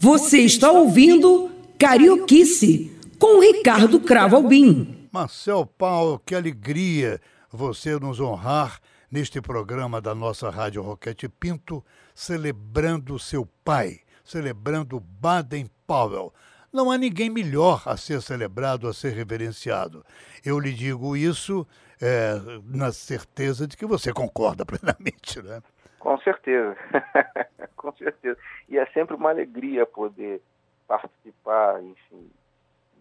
Você está ouvindo Carioquice com Ricardo Cravo Albim. Marcel Paulo, que alegria você nos honrar neste programa da nossa Rádio Roquete Pinto, celebrando seu pai, celebrando Baden Powell. Não há ninguém melhor a ser celebrado, a ser reverenciado. Eu lhe digo isso é, na certeza de que você concorda plenamente, né? Com certeza, com certeza. E é sempre uma alegria poder participar, enfim,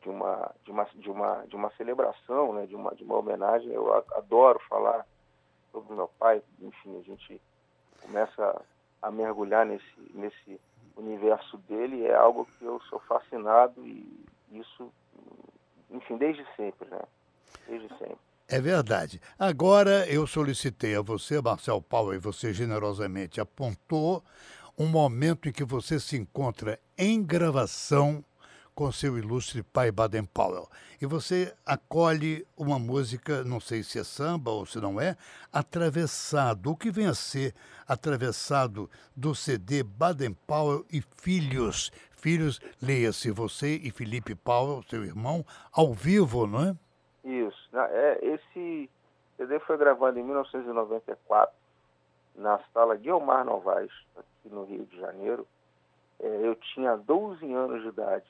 de uma de uma de uma de uma celebração, né, de uma de uma homenagem. Eu adoro falar sobre meu pai. Enfim, a gente começa a mergulhar nesse nesse universo dele. É algo que eu sou fascinado e isso, enfim, desde sempre, né? Desde sempre. É verdade. Agora eu solicitei a você, Marcel Paulo, e você generosamente apontou um momento em que você se encontra em gravação com seu ilustre pai Baden Powell. E você acolhe uma música, não sei se é samba ou se não é, atravessado. O que vem a ser atravessado do CD Baden Powell e Filhos. Filhos, leia-se você e Felipe Powell, seu irmão, ao vivo, não é? Isso. É, esse CD foi gravado em 1994 na sala Guilmar Novaes, aqui no Rio de Janeiro. É, eu tinha 12 anos de idade,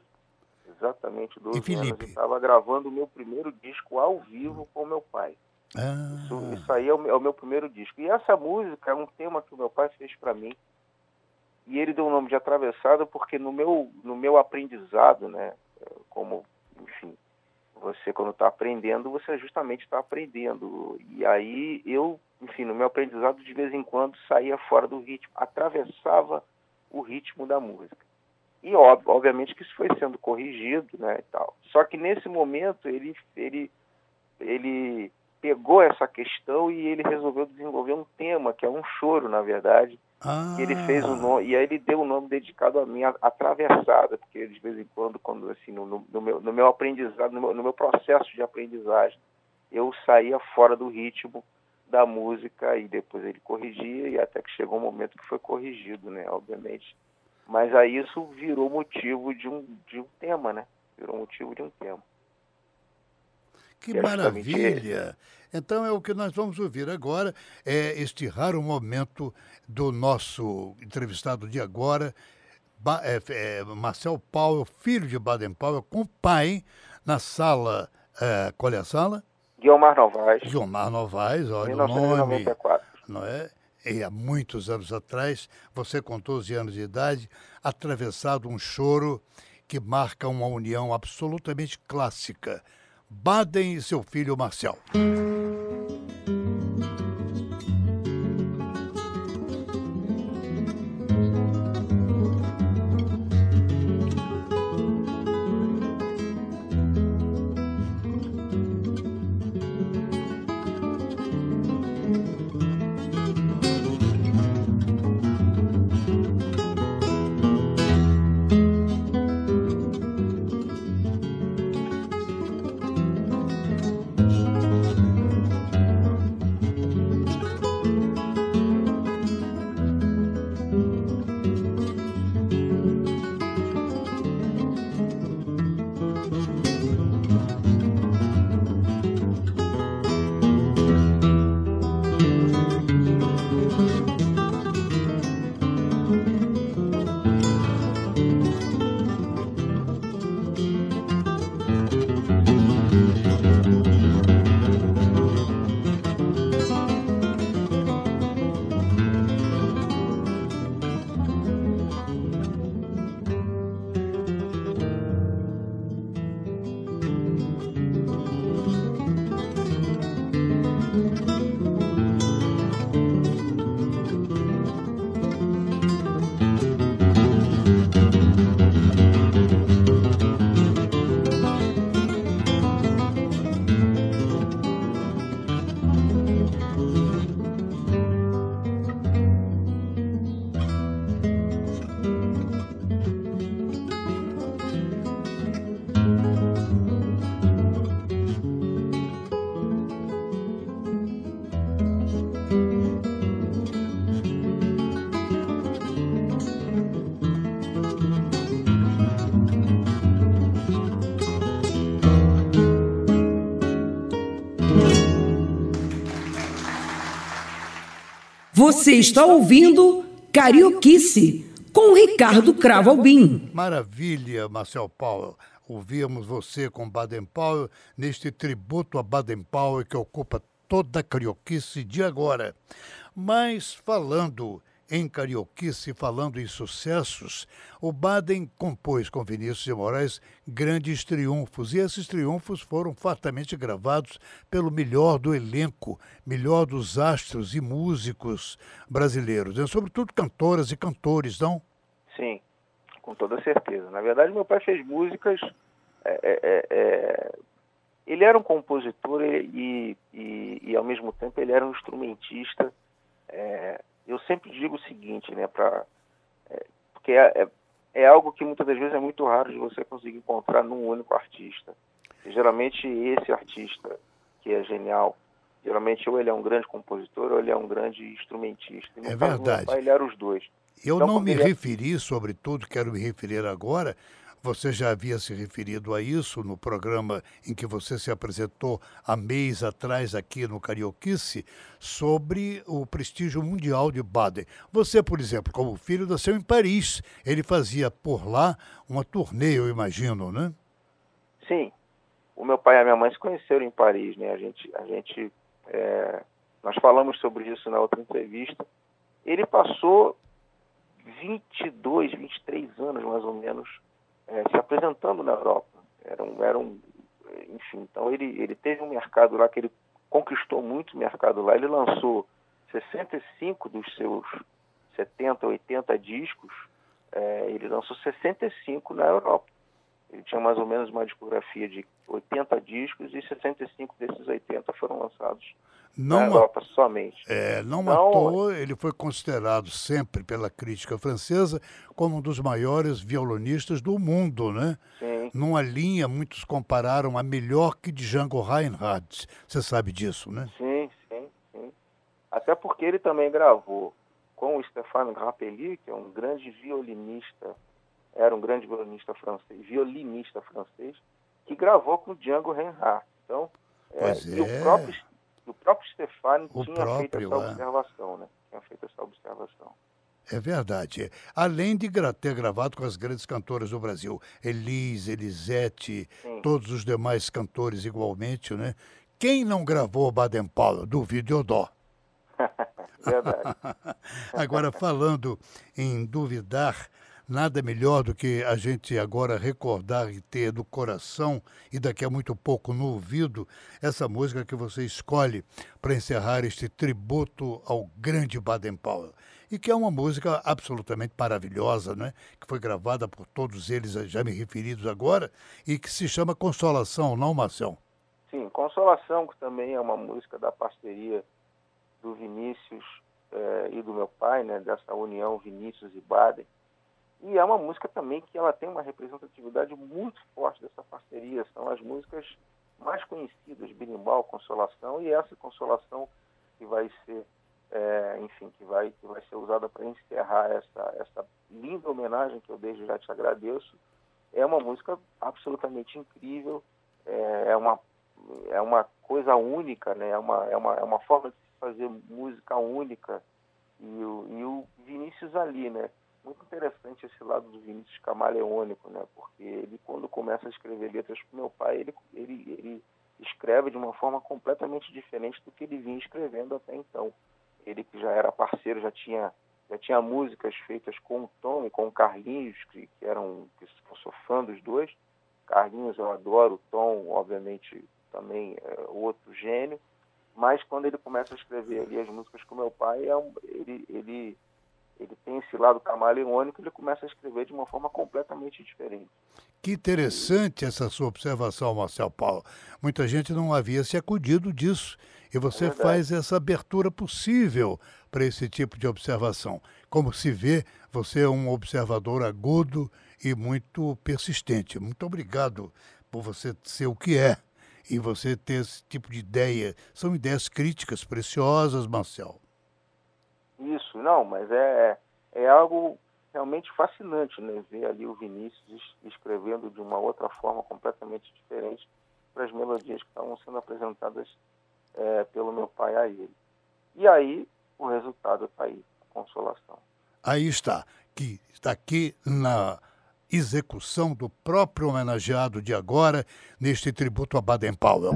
exatamente 12 e anos, e estava gravando o meu primeiro disco ao vivo com meu pai. Ah. Isso, isso, aí é o, é o, meu primeiro disco. E essa música é um tema que o meu pai fez para mim. E ele deu o nome de Atravessado porque no meu, no meu aprendizado, né, como, enfim, você, quando está aprendendo, você justamente está aprendendo. E aí eu, enfim, no meu aprendizado, de vez em quando saía fora do ritmo, atravessava o ritmo da música. E obviamente que isso foi sendo corrigido, né, e tal. Só que nesse momento ele ele ele pegou essa questão e ele resolveu desenvolver um tema que é um choro, na verdade, ah. Ele fez um nome, e aí ele deu um nome dedicado a mim, atravessada, porque de vez em quando, quando assim, no, no, meu, no meu aprendizado, no meu, no meu processo de aprendizagem, eu saía fora do ritmo da música e depois ele corrigia e até que chegou um momento que foi corrigido, né, obviamente. Mas aí isso virou motivo de um, de um tema, né? Virou motivo de um tema. Que, que maravilha! Então é o que nós vamos ouvir agora, é este raro momento do nosso entrevistado de agora, ba é, é, Marcel Paulo, filho de Baden Powell, com o pai na sala, é, qual é a sala? Guilmar Novaes. Guilmar Novaes, olha 1994. o nome. Não é? E há muitos anos atrás, você com 12 anos de idade, atravessado um choro que marca uma união absolutamente clássica Baden e seu filho Marcel. Você está ouvindo Carioquice com Ricardo Cravo Albim. Maravilha, Marcel Paulo. Ouvimos você com Baden Powell neste tributo a Baden Powell que ocupa toda a carioquice de agora. Mas falando em carioquice, falando em sucessos, o Baden compôs com Vinícius de Moraes grandes triunfos, e esses triunfos foram fartamente gravados pelo melhor do elenco, melhor dos astros e músicos brasileiros, e sobretudo cantoras e cantores, não? Sim, com toda certeza. Na verdade, meu pai fez músicas. É, é, é, é ele era um compositor e, e, e, ao mesmo tempo, ele era um instrumentista. É, eu sempre digo o seguinte, né, pra, é, porque é, é, algo que muitas das vezes é muito raro de você conseguir encontrar num único artista. E, geralmente, esse artista que é genial, geralmente ou ele é um grande compositor ou ele é um grande instrumentista. é verdade. Pai, ele era os dois. Eu então, não me ele... referi, sobretudo, quero me referir agora. Você já havia se referido a isso no programa em que você se apresentou há mês atrás aqui no Carioquice, sobre o prestígio mundial de Baden. Você, por exemplo, como filho, nasceu em Paris. Ele fazia por lá uma turnê, eu imagino, né? Sim. O meu pai e a minha mãe se conheceram em Paris, né? A gente, a gente, é... nós falamos sobre isso na outra entrevista. Ele passou 22, 23 anos mais ou menos é, se apresentando na Europa. Era um, era um, enfim, então ele, ele teve um mercado lá que ele conquistou muito mercado lá. Ele lançou 65 dos seus 70, 80 discos, é, ele lançou 65 na Europa. Ele tinha mais ou menos uma discografia de 80 discos e 65 desses 80 foram lançados não na Europa somente. É, não então, matou, ele foi considerado sempre pela crítica francesa como um dos maiores violonistas do mundo, né? Sim. Numa linha, muitos compararam a melhor que Django Reinhardt. Você sabe disso, né? Sim, sim, sim. Até porque ele também gravou com o Stéphane Grappelli, que é um grande violinista, era um grande violinista francês, violinista francês, que gravou com Django Reinhardt. Então, é, e o é. próprio o próprio Stefani o tinha próprio, feito essa é. observação, né? Tinha feito essa observação. É verdade. Além de ter gravado com as grandes cantoras do Brasil, Elis, Elisete, Sim. todos os demais cantores igualmente, né? Quem não gravou Baden Powell? Duvido dó. verdade. Agora, falando em duvidar, Nada melhor do que a gente agora recordar e ter no coração e daqui a muito pouco no ouvido essa música que você escolhe para encerrar este tributo ao grande Baden Powell. E que é uma música absolutamente maravilhosa, né? que foi gravada por todos eles já me referidos agora e que se chama Consolação, não, Marcel? Sim, Consolação, que também é uma música da parceria do Vinícius eh, e do meu pai, né? dessa união Vinícius e Baden e é uma música também que ela tem uma representatividade muito forte dessa parceria. São as músicas mais conhecidas, Berimbau, Consolação, e essa Consolação que vai ser, é, enfim, que vai, que vai ser usada para encerrar essa, essa linda homenagem que eu desde já te agradeço. É uma música absolutamente incrível, é, é uma, é uma coisa única, né? é, uma, é, uma, é uma forma de fazer música única. E o, e o Vinícius ali, né? Muito interessante esse lado do Vinícius camaleônico, né? Porque ele, quando começa a escrever letras para meu pai, ele, ele, ele escreve de uma forma completamente diferente do que ele vinha escrevendo até então. Ele que já era parceiro, já tinha já tinha músicas feitas com o Tom e com o Carlinhos, que, que eram que eu sou fã dos dois. Carlinhos eu adoro, o Tom, obviamente, também é outro gênio. Mas quando ele começa a escrever ali as músicas com meu pai, é ele, ele ele tem esse lado camaleônico, ele começa a escrever de uma forma completamente diferente. Que interessante essa sua observação, Marcel Paulo. Muita gente não havia se acudido disso. E você é faz essa abertura possível para esse tipo de observação. Como se vê, você é um observador agudo e muito persistente. Muito obrigado por você ser o que é e você ter esse tipo de ideia. São ideias críticas preciosas, Marcel. Isso, não, mas é, é algo realmente fascinante, né? Ver ali o Vinícius escrevendo de uma outra forma completamente diferente para as melodias que estavam sendo apresentadas é, pelo meu pai a ele. E aí o resultado está aí, a consolação. Aí está, que está aqui na execução do próprio homenageado de agora, neste tributo a Baden-Powell.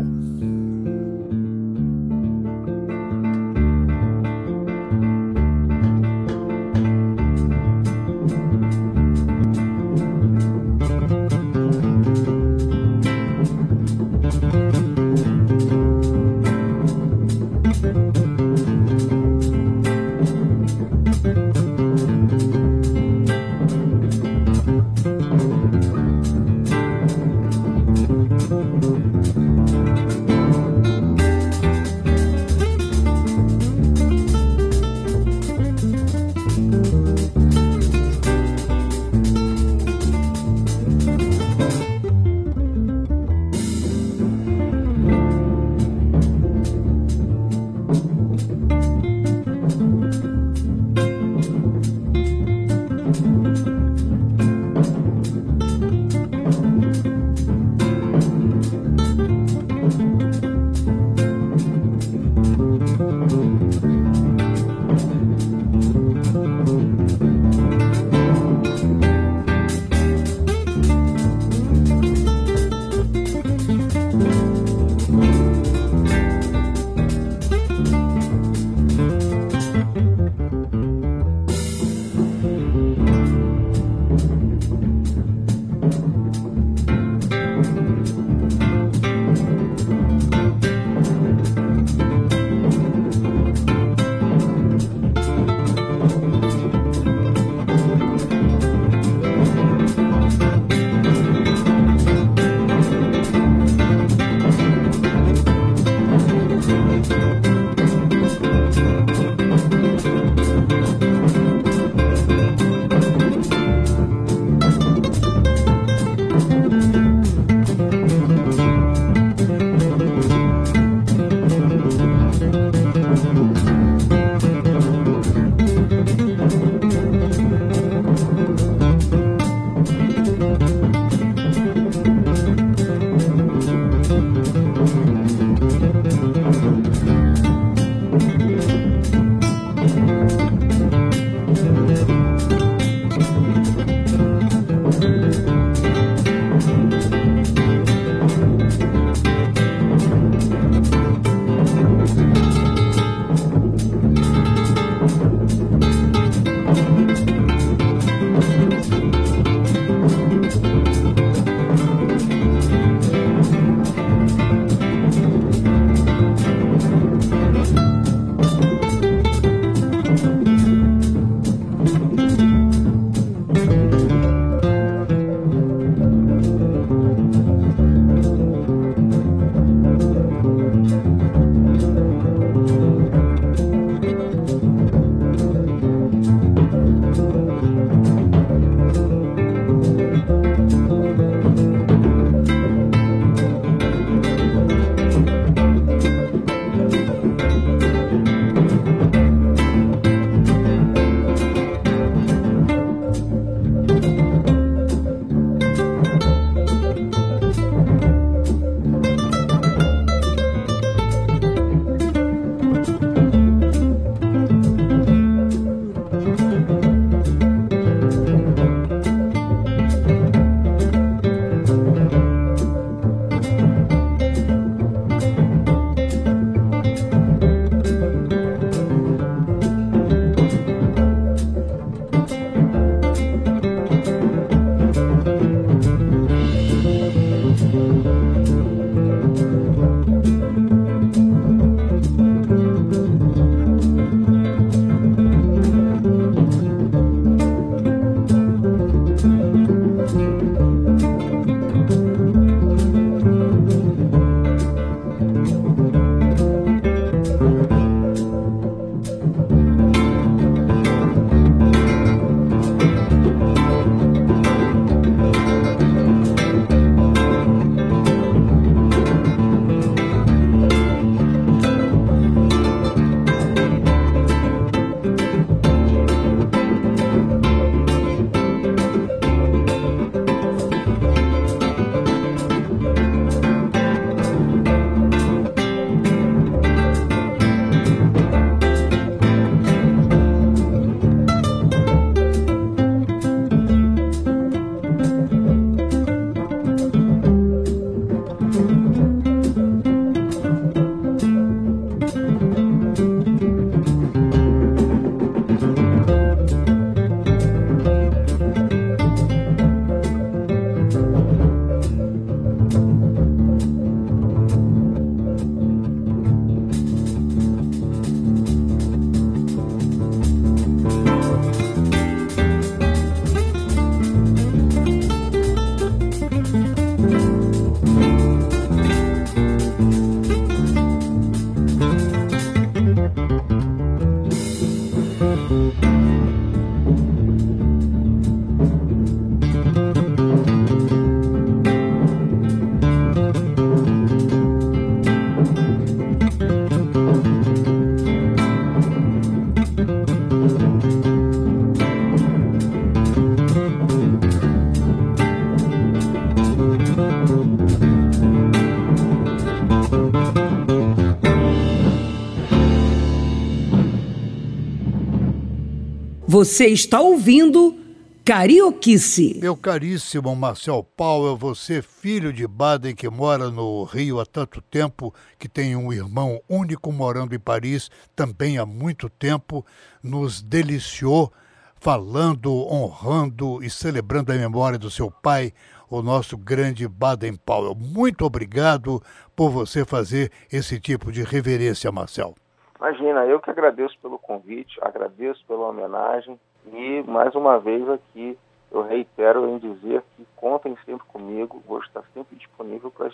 Você está ouvindo Carioquice. Meu caríssimo Marcel Paulo, você, filho de Baden, que mora no Rio há tanto tempo, que tem um irmão único morando em Paris também há muito tempo, nos deliciou falando, honrando e celebrando a memória do seu pai, o nosso grande Baden Powell. Muito obrigado por você fazer esse tipo de reverência, Marcel. Imagina, eu que agradeço pelo convite, agradeço pela homenagem e, mais uma vez aqui, eu reitero em dizer que contem sempre comigo, vou estar sempre disponível para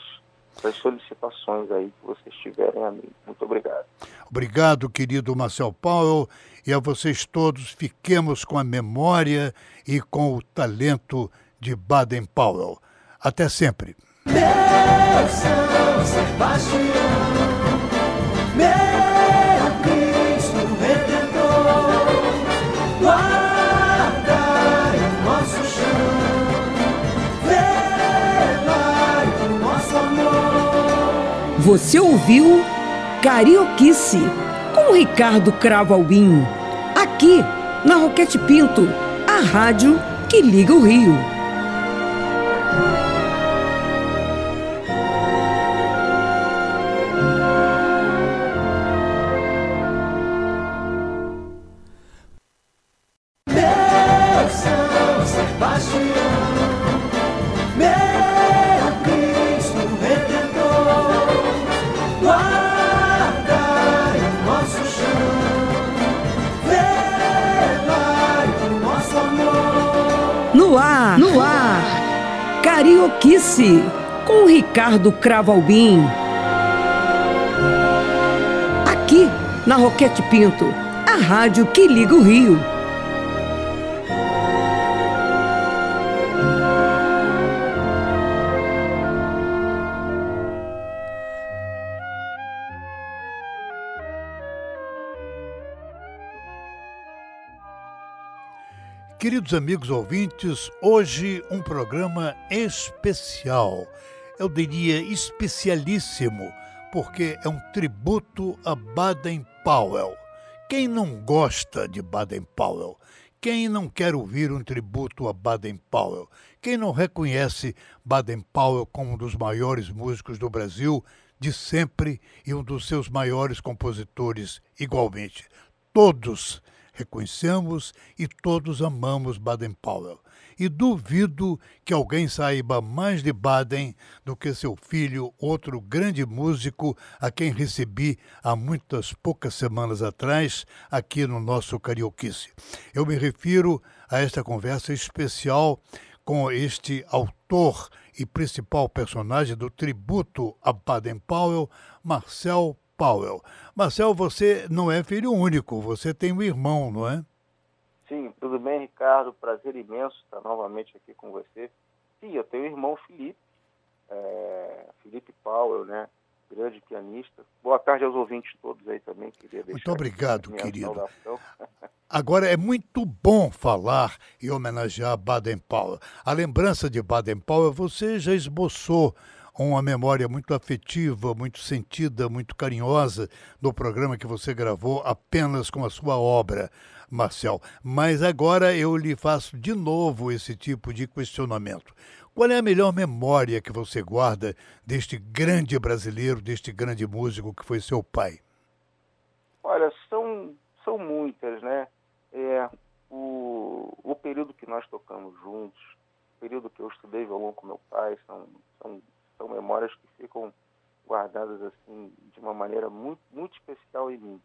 as solicitações aí que vocês tiverem a mim. Muito obrigado. Obrigado, querido Marcel Paulo, e a vocês todos, fiquemos com a memória e com o talento de Baden Powell. Até sempre. São Sebastião, Você ouviu Carioquice com Ricardo Cravo Albim, aqui na Roquete Pinto, a rádio que liga o Rio. Ricardo Cravalbim. Aqui, na Roquete Pinto, a rádio que liga o Rio. Queridos amigos ouvintes, hoje um programa especial, eu diria especialíssimo, porque é um tributo a Baden Powell. Quem não gosta de Baden Powell? Quem não quer ouvir um tributo a Baden Powell? Quem não reconhece Baden Powell como um dos maiores músicos do Brasil de sempre e um dos seus maiores compositores igualmente? Todos reconhecemos e todos amamos Baden-Powell. E duvido que alguém saiba mais de Baden do que seu filho, outro grande músico a quem recebi há muitas poucas semanas atrás aqui no nosso Carioquice. Eu me refiro a esta conversa especial com este autor e principal personagem do tributo a Baden-Powell, Marcel Powell. Marcel, você não é filho único, você tem um irmão, não é? Sim, tudo bem, Ricardo? Prazer imenso estar novamente aqui com você. Sim, eu tenho um irmão Felipe, é, Felipe Powell, né? Grande pianista. Boa tarde aos ouvintes todos aí também. Queria muito obrigado, querido. Agora, é muito bom falar e homenagear Baden Powell. A lembrança de Baden Powell você já esboçou uma memória muito afetiva, muito sentida, muito carinhosa do programa que você gravou apenas com a sua obra, Marcel. Mas agora eu lhe faço de novo esse tipo de questionamento. Qual é a melhor memória que você guarda deste grande brasileiro, deste grande músico que foi seu pai? Olha, são, são muitas, né? É, o, o período que nós tocamos juntos, o período que eu estudei violão com meu pai, são, são são memórias que ficam guardadas assim de uma maneira muito, muito especial em mim.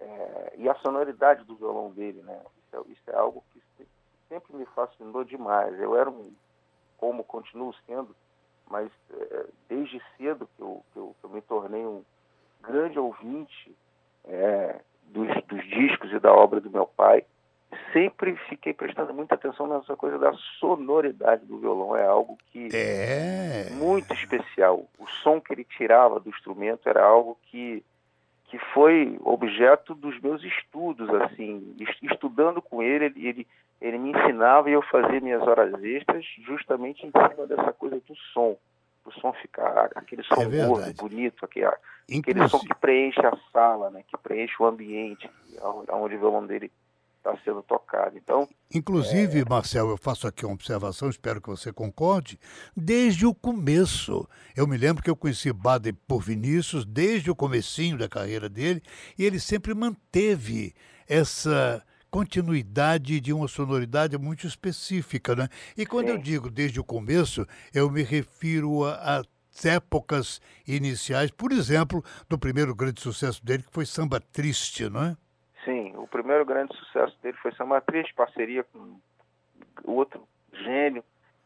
É, e a sonoridade do violão dele, né? Isso é, isso é, algo que sempre me fascinou demais. Eu era um, como continuo sendo, mas é, desde cedo que eu, que eu, que, eu, me tornei um grande ouvinte é, dos, dos discos e da obra do meu pai sempre fiquei prestando muita atenção nessa coisa da sonoridade do violão. É algo que é especial. O som que ele tirava do instrumento era algo que que foi objeto dos meus estudos, assim, estudando com ele, ele, ele, me ensinava e eu fazia minhas horas extras justamente em cima dessa coisa do som, do som ficar aquele som é gordo, bonito, aquele, aquele som que preenche a sala, né, que preenche o ambiente, onde o violão dele está sendo tocado. Então, Inclusive, é... Marcel, eu faço aqui uma observação, espero que você concorde, desde o começo. Eu me lembro que eu conheci Baden por Vinícius desde o comecinho da carreira dele, e ele sempre manteve essa continuidade de uma sonoridade muito específica, né? E quando Sim. eu digo desde o começo, eu me refiro a, a épocas iniciais, por exemplo, do primeiro grande sucesso dele, que foi Samba Triste, não é? O primeiro grande sucesso dele foi Samba Triste, parceria com outro gênio,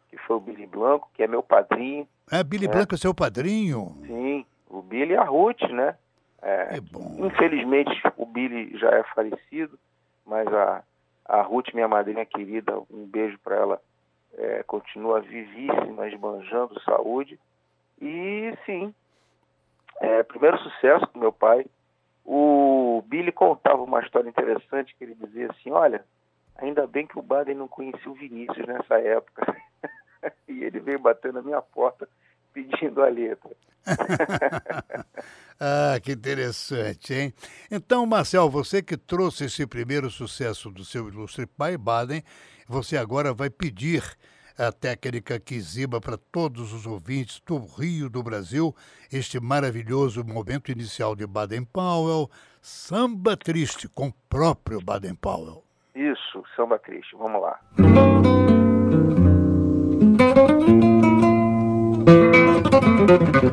que foi o Billy Blanco, que é meu padrinho. É, Billy né? Blanco é seu padrinho? Sim, o Billy e a Ruth, né? É, é bom. Infelizmente, o Billy já é falecido, mas a, a Ruth, minha madrinha querida, um beijo para ela, é, continua vivíssima, esbanjando saúde. E sim, é, primeiro sucesso com meu pai. O Billy contava uma história interessante que ele dizia assim, olha, ainda bem que o Baden não conhecia o Vinícius nessa época. e ele veio batendo na minha porta pedindo a letra. ah, que interessante, hein? Então, Marcel, você que trouxe esse primeiro sucesso do seu ilustre pai, Baden, você agora vai pedir a técnica que exiba para todos os ouvintes do Rio do Brasil este maravilhoso momento inicial de Baden Powell, samba triste com o próprio Baden Powell. Isso, samba triste. Vamos lá. Música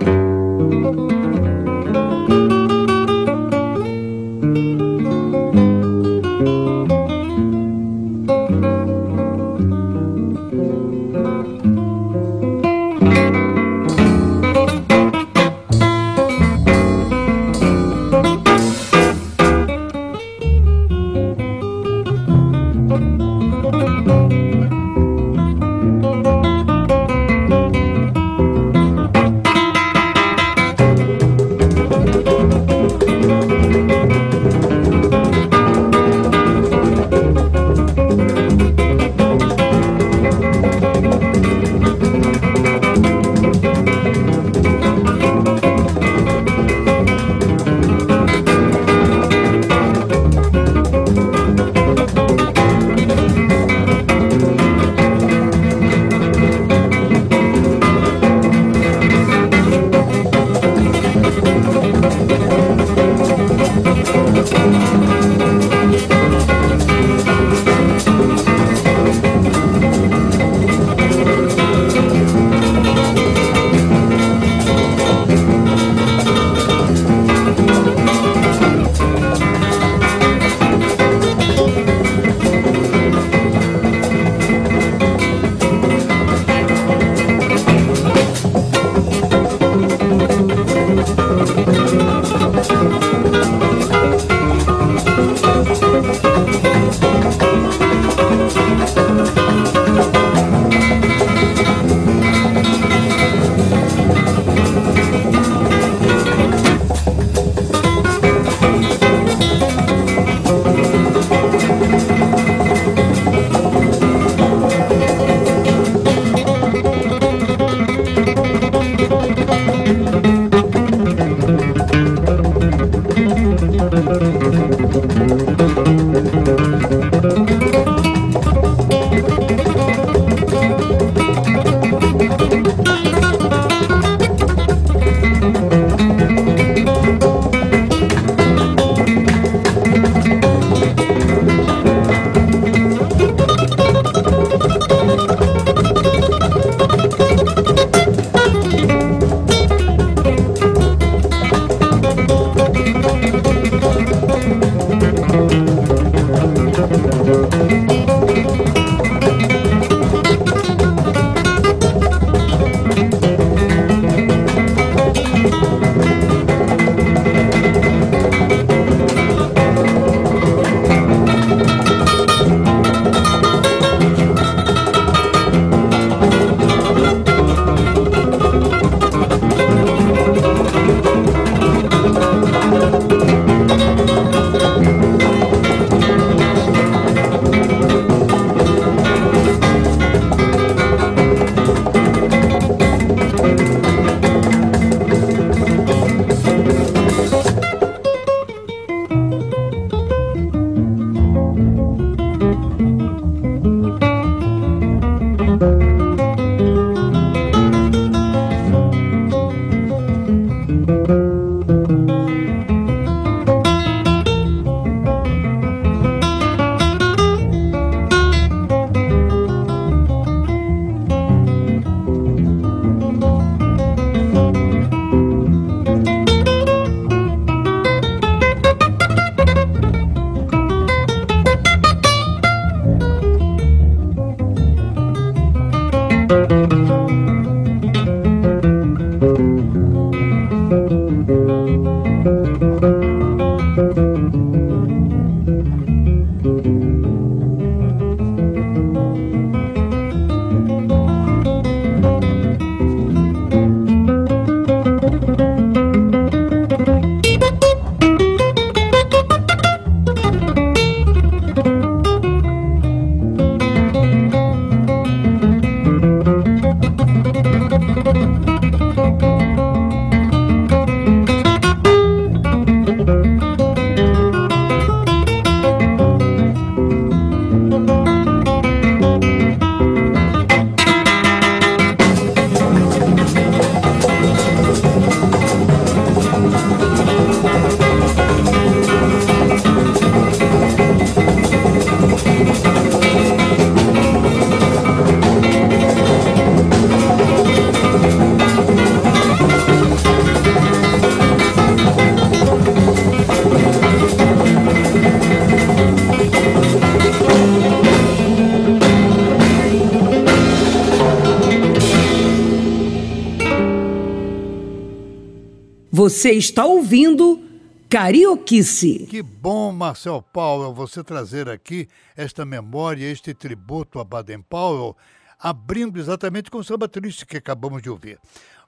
Você está ouvindo Carioquice. Que bom, Marcel Powell, você trazer aqui esta memória, este tributo a Baden Powell, abrindo exatamente com o samba triste que acabamos de ouvir.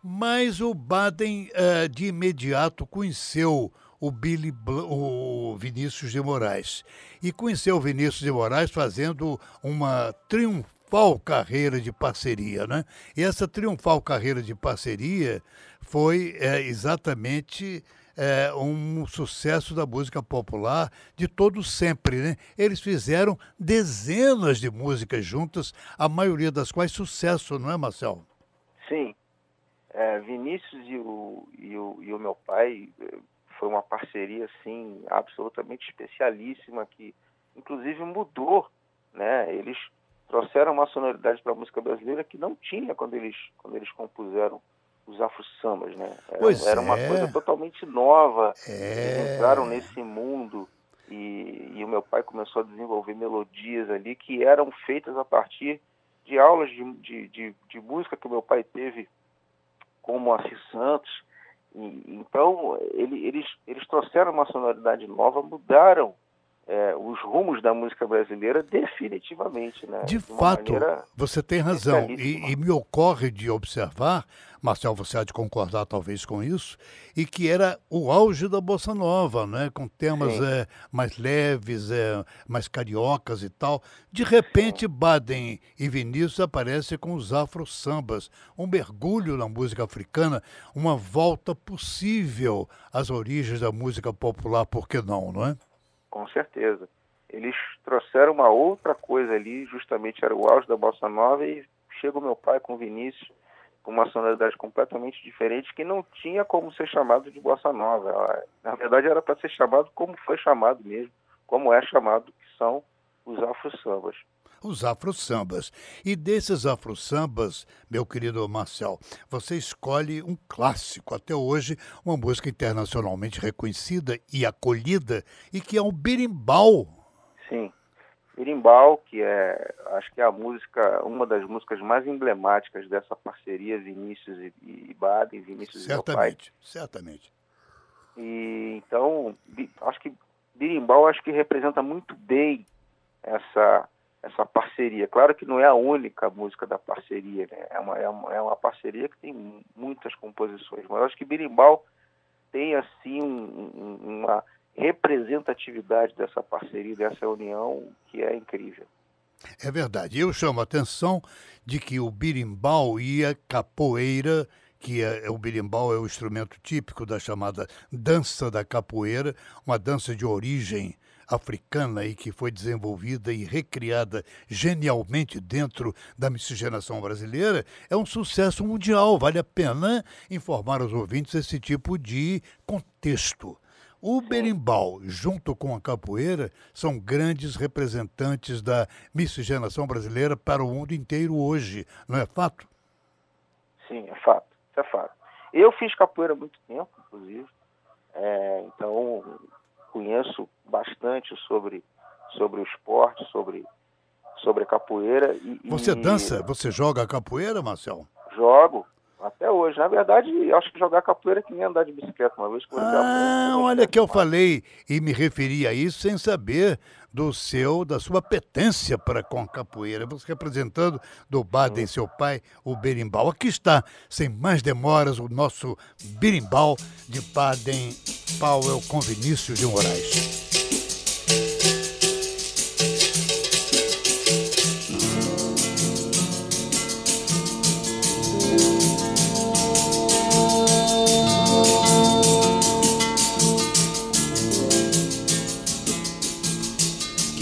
Mas o Baden, uh, de imediato, conheceu o, Billy Bl o Vinícius de Moraes. E conheceu o Vinícius de Moraes fazendo uma triunfal carreira de parceria, né? E essa triunfal carreira de parceria foi é, exatamente é, um sucesso da música popular de todo sempre, né? Eles fizeram dezenas de músicas juntas, a maioria das quais sucesso, não é, Marcel? Sim. É, Vinícius e o, e o, e o meu pai foi uma parceria assim absolutamente especialíssima que inclusive mudou, né? Eles trouxeram uma sonoridade para a música brasileira que não tinha quando eles quando eles compuseram os afro-sambas, né? Era, era uma é. coisa totalmente nova. É. Eles entraram nesse mundo e, e o meu pai começou a desenvolver melodias ali que eram feitas a partir de aulas de, de, de, de música que o meu pai teve com o Moacir Santos e, então, ele, eles, eles trouxeram uma sonoridade nova, mudaram é, os rumos da música brasileira definitivamente. Né? De, de fato, você tem razão. E, e, me ocorre de observar, Marcel, você há de concordar talvez com isso, e que era o auge da bossa nova, né? com temas é, mais leves, é, mais cariocas e tal. De repente, Sim. Baden e Vinícius aparecem com os afro-sambas, um mergulho na música africana, uma volta possível às origens da música popular, por que não, não é? Com certeza. Eles trouxeram uma outra coisa ali, justamente era o auge da bossa nova e chega o meu pai com o Vinícius com uma sonoridade completamente diferente que não tinha como ser chamado de bossa nova. Na verdade era para ser chamado como foi chamado mesmo, como é chamado, que são os afro-sambas os afro-sambas. E desses afro-sambas, meu querido Marcel, você escolhe um clássico, até hoje, uma música internacionalmente reconhecida e acolhida, e que é o berimbau. Sim. Berimbau, que é, acho que é a música, uma das músicas mais emblemáticas dessa parceria Vinícius e, e Baden, Vinícius certamente, e Certamente, E então, acho que berimbau acho que representa muito bem essa essa parceria. Claro que não é a única música da parceria, né? é, uma, é, uma, é uma parceria que tem muitas composições, mas acho que Birimbau tem assim um, uma representatividade dessa parceria, dessa união que é incrível. É verdade. Eu chamo a atenção de que o birimbau e a capoeira, que é, o birimbau é o instrumento típico da chamada dança da capoeira, uma dança de origem africana e que foi desenvolvida e recriada genialmente dentro da miscigenação brasileira, é um sucesso mundial. Vale a pena informar aos ouvintes esse tipo de contexto. O berimbau, junto com a capoeira, são grandes representantes da miscigenação brasileira para o mundo inteiro hoje, não é fato? Sim, é fato, é fato. Eu fiz capoeira há muito tempo, inclusive, é, então conheço bastante sobre, sobre o esporte, sobre, sobre a capoeira. E, você e... dança? Você joga capoeira, Marcel? Jogo, até hoje. Na verdade, acho que jogar capoeira é que nem andar de bicicleta uma vez que Ah, olha que eu falei e me referi a isso sem saber do seu, da sua petência para com a capoeira. Você representando do Baden, seu pai, o berimbau. Aqui está, sem mais demoras, o nosso berimbau de Baden Powell com Vinícius de Moraes.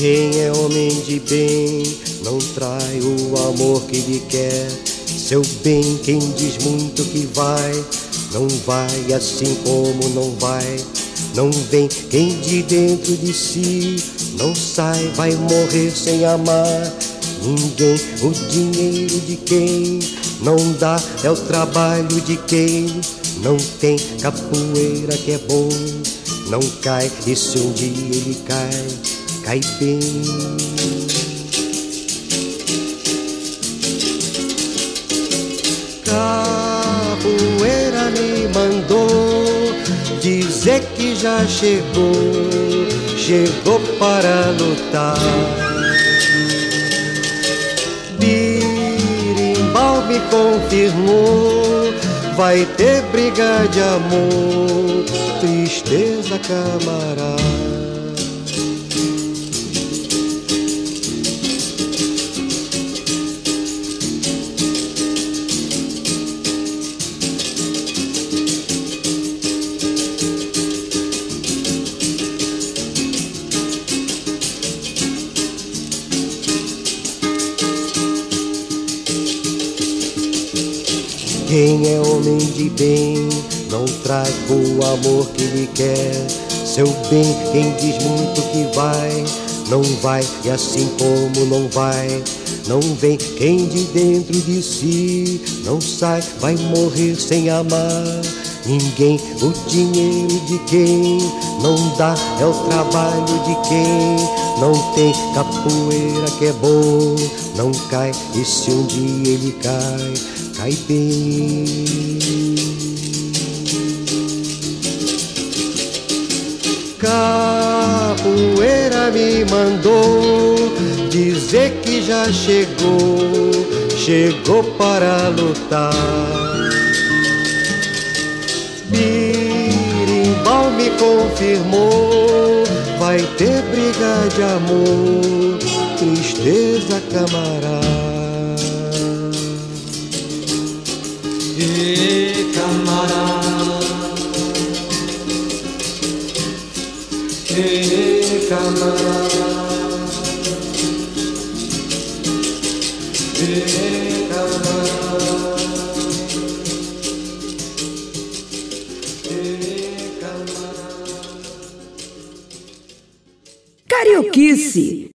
Quem é homem de bem não trai o amor que lhe quer. Seu bem, quem diz muito que vai, não vai assim como não vai. Não vem quem de dentro de si não sai, vai morrer sem amar ninguém. O dinheiro de quem não dá é o trabalho de quem não tem capoeira que é bom. Não cai, e se um dia ele cai, cai bem. Capoeira me mandou dizer que já chegou, chegou para lutar. Birimbau me confirmou, vai ter briga de amor, tristeza camarada. Bem não traz o amor que lhe quer. Seu bem, quem diz muito que vai, não vai, e assim como não vai, não vem. Quem de dentro de si não sai, vai morrer sem amar. Ninguém, o dinheiro de quem não dá é o trabalho de quem não tem capoeira que é bom, não cai, e se um dia ele cai, cai bem. Capoeira me mandou dizer que já chegou, chegou para lutar. Birimbau me confirmou, vai ter briga de amor, tristeza camarada. E camarada, e camarada, e. Carioquice